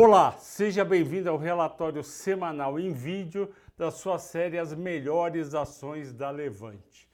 Olá, seja bem-vindo ao relatório semanal em vídeo da sua série As Melhores Ações da Levante.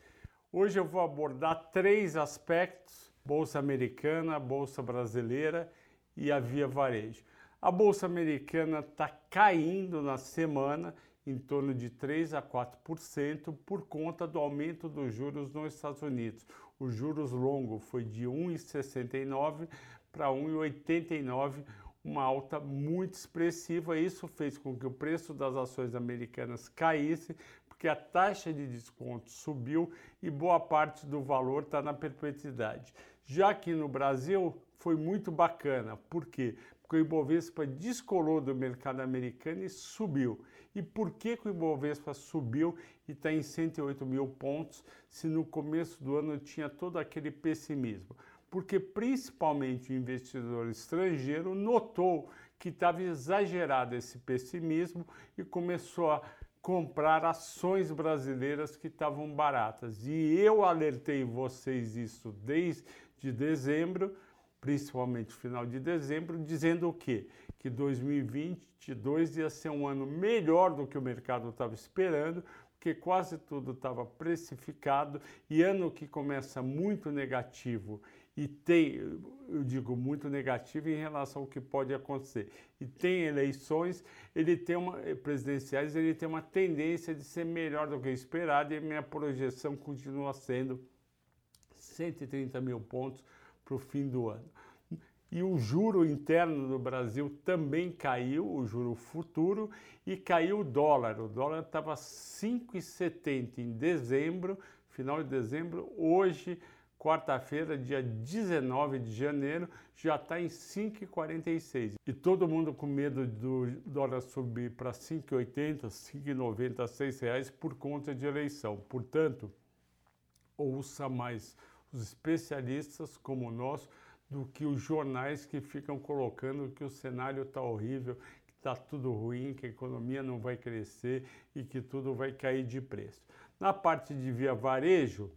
Hoje eu vou abordar três aspectos: Bolsa Americana, Bolsa Brasileira e a Via Varejo. A Bolsa Americana está caindo na semana em torno de 3 a 4% por conta do aumento dos juros nos Estados Unidos. O juros longo foi de 1,69 para 1,89 uma alta muito expressiva. Isso fez com que o preço das ações americanas caísse, porque a taxa de desconto subiu e boa parte do valor está na perpetuidade. Já aqui no Brasil foi muito bacana. Por quê? Porque o Ibovespa descolou do mercado americano e subiu. E por que, que o Ibovespa subiu e está em 108 mil pontos, se no começo do ano tinha todo aquele pessimismo? Porque principalmente o investidor estrangeiro notou que estava exagerado esse pessimismo e começou a comprar ações brasileiras que estavam baratas. E eu alertei vocês isso desde dezembro, principalmente final de dezembro, dizendo o quê? Que 2022 ia ser um ano melhor do que o mercado estava esperando, porque quase tudo estava precificado e ano que começa muito negativo e tem, eu digo muito negativo em relação ao que pode acontecer. E tem eleições, ele tem uma eh, presidenciais, ele tem uma tendência de ser melhor do que esperado e minha projeção continua sendo 130 mil pontos para o fim do ano. E o juro interno do Brasil também caiu, o juro futuro, e caiu o dólar. O dólar estava 5,70 em dezembro, final de dezembro, hoje quarta-feira, dia 19 de janeiro, já está em 5,46. E todo mundo com medo do dólar subir para 5,80, 5,90, 6 reais por conta de eleição. Portanto, ouça mais os especialistas como nós do que os jornais que ficam colocando que o cenário está horrível, que está tudo ruim, que a economia não vai crescer e que tudo vai cair de preço. Na parte de via varejo,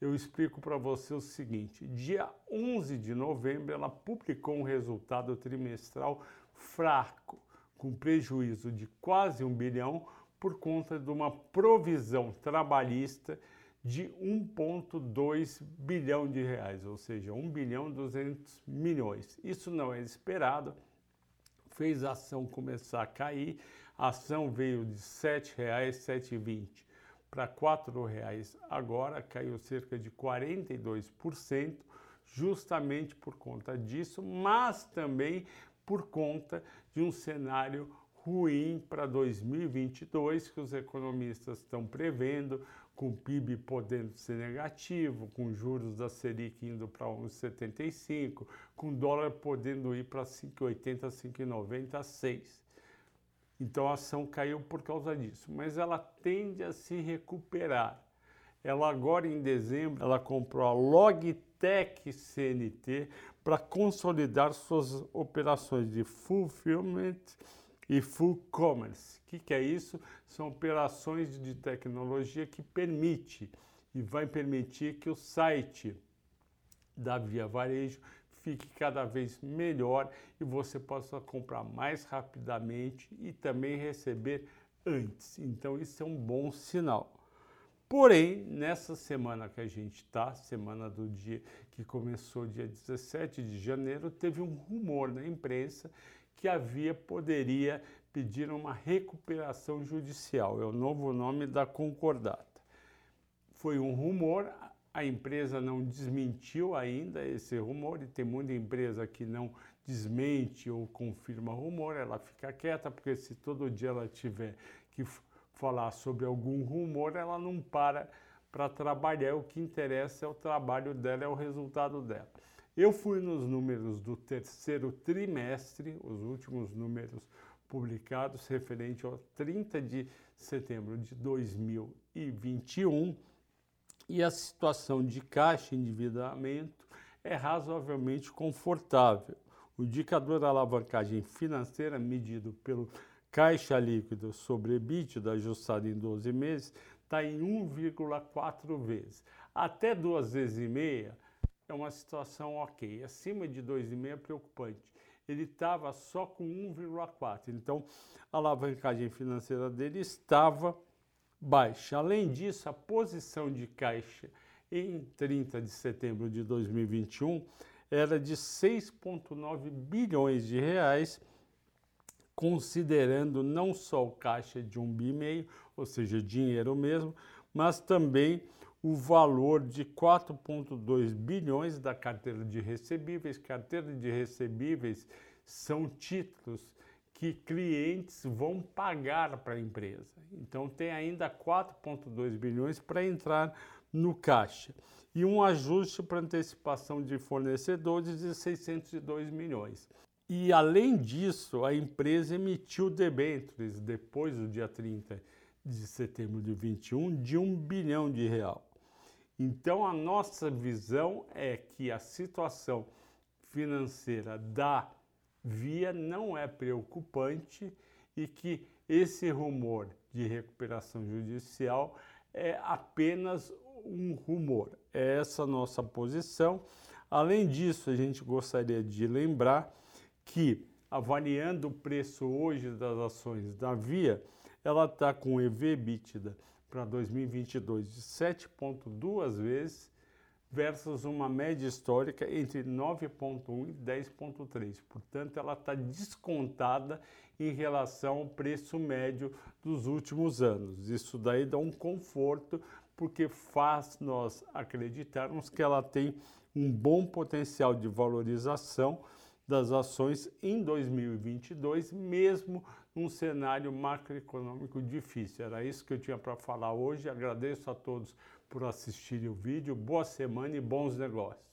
eu explico para você o seguinte: dia 11 de novembro, ela publicou um resultado trimestral fraco, com prejuízo de quase um bilhão por conta de uma provisão trabalhista de 1,2 bilhão de reais, ou seja, 1 bilhão 200 milhões. Isso não é esperado, fez a ação começar a cair, a ação veio de R$ 7,00, 7,20 para R$ 4,00 agora, caiu cerca de 42%, justamente por conta disso, mas também por conta de um cenário ruim para 2022 que os economistas estão prevendo, com o PIB podendo ser negativo, com juros da Selic indo para 1,75, com dólar podendo ir para 5,80, 5,90, 6. Então a ação caiu por causa disso, mas ela tende a se recuperar. Ela agora em dezembro, ela comprou a Logitech CNT para consolidar suas operações de fulfillment e full commerce. O que, que é isso? São operações de tecnologia que permite e vai permitir que o site da Via Varejo fique cada vez melhor e você possa comprar mais rapidamente e também receber antes. Então, isso é um bom sinal. Porém, nessa semana que a gente está, semana do dia que começou dia 17 de janeiro, teve um rumor na imprensa que a Via poderia pedir uma recuperação judicial. É o novo nome da concordata. Foi um rumor, a empresa não desmentiu ainda esse rumor, e tem muita empresa que não desmente ou confirma rumor, ela fica quieta, porque se todo dia ela tiver que falar sobre algum rumor, ela não para para trabalhar. O que interessa é o trabalho dela, é o resultado dela. Eu fui nos números do terceiro trimestre, os últimos números publicados referente ao 30 de setembro de 2021 e a situação de caixa e endividamento é razoavelmente confortável. O indicador da alavancagem financeira, medido pelo caixa líquido sobre EBITDA ajustado em 12 meses, está em 1,4 vezes. Até duas vezes e meia é uma situação ok. Acima de 2,5 é preocupante. ele estava só com 1,4. Então, a alavancagem financeira dele estava baixa. Além disso, a posição de caixa em 30 de setembro de 2021 era de 6,9 bilhões de reais, considerando não só o caixa de um bi meio, ou seja, dinheiro mesmo, mas também o valor de 4,2 bilhões da carteira de recebíveis. Carteira de recebíveis são títulos que clientes vão pagar para a empresa. Então tem ainda 4,2 bilhões para entrar no caixa e um ajuste para antecipação de fornecedores de 602 milhões. E além disso, a empresa emitiu debêntures depois do dia 30 de setembro de 21 de um bilhão de real. Então a nossa visão é que a situação financeira da Via não é preocupante e que esse rumor de recuperação judicial é apenas um rumor. É essa nossa posição. Além disso, a gente gostaria de lembrar que, avaliando o preço hoje das ações da Via, ela está com EV/EBITDA para 2022 de 7,2 vezes versus uma média histórica entre 9,1 e 10,3. Portanto, ela está descontada em relação ao preço médio dos últimos anos. Isso daí dá um conforto porque faz nós acreditarmos que ela tem um bom potencial de valorização das ações em 2022, mesmo num cenário macroeconômico difícil. Era isso que eu tinha para falar hoje. Agradeço a todos por assistirem o vídeo. Boa semana e bons negócios.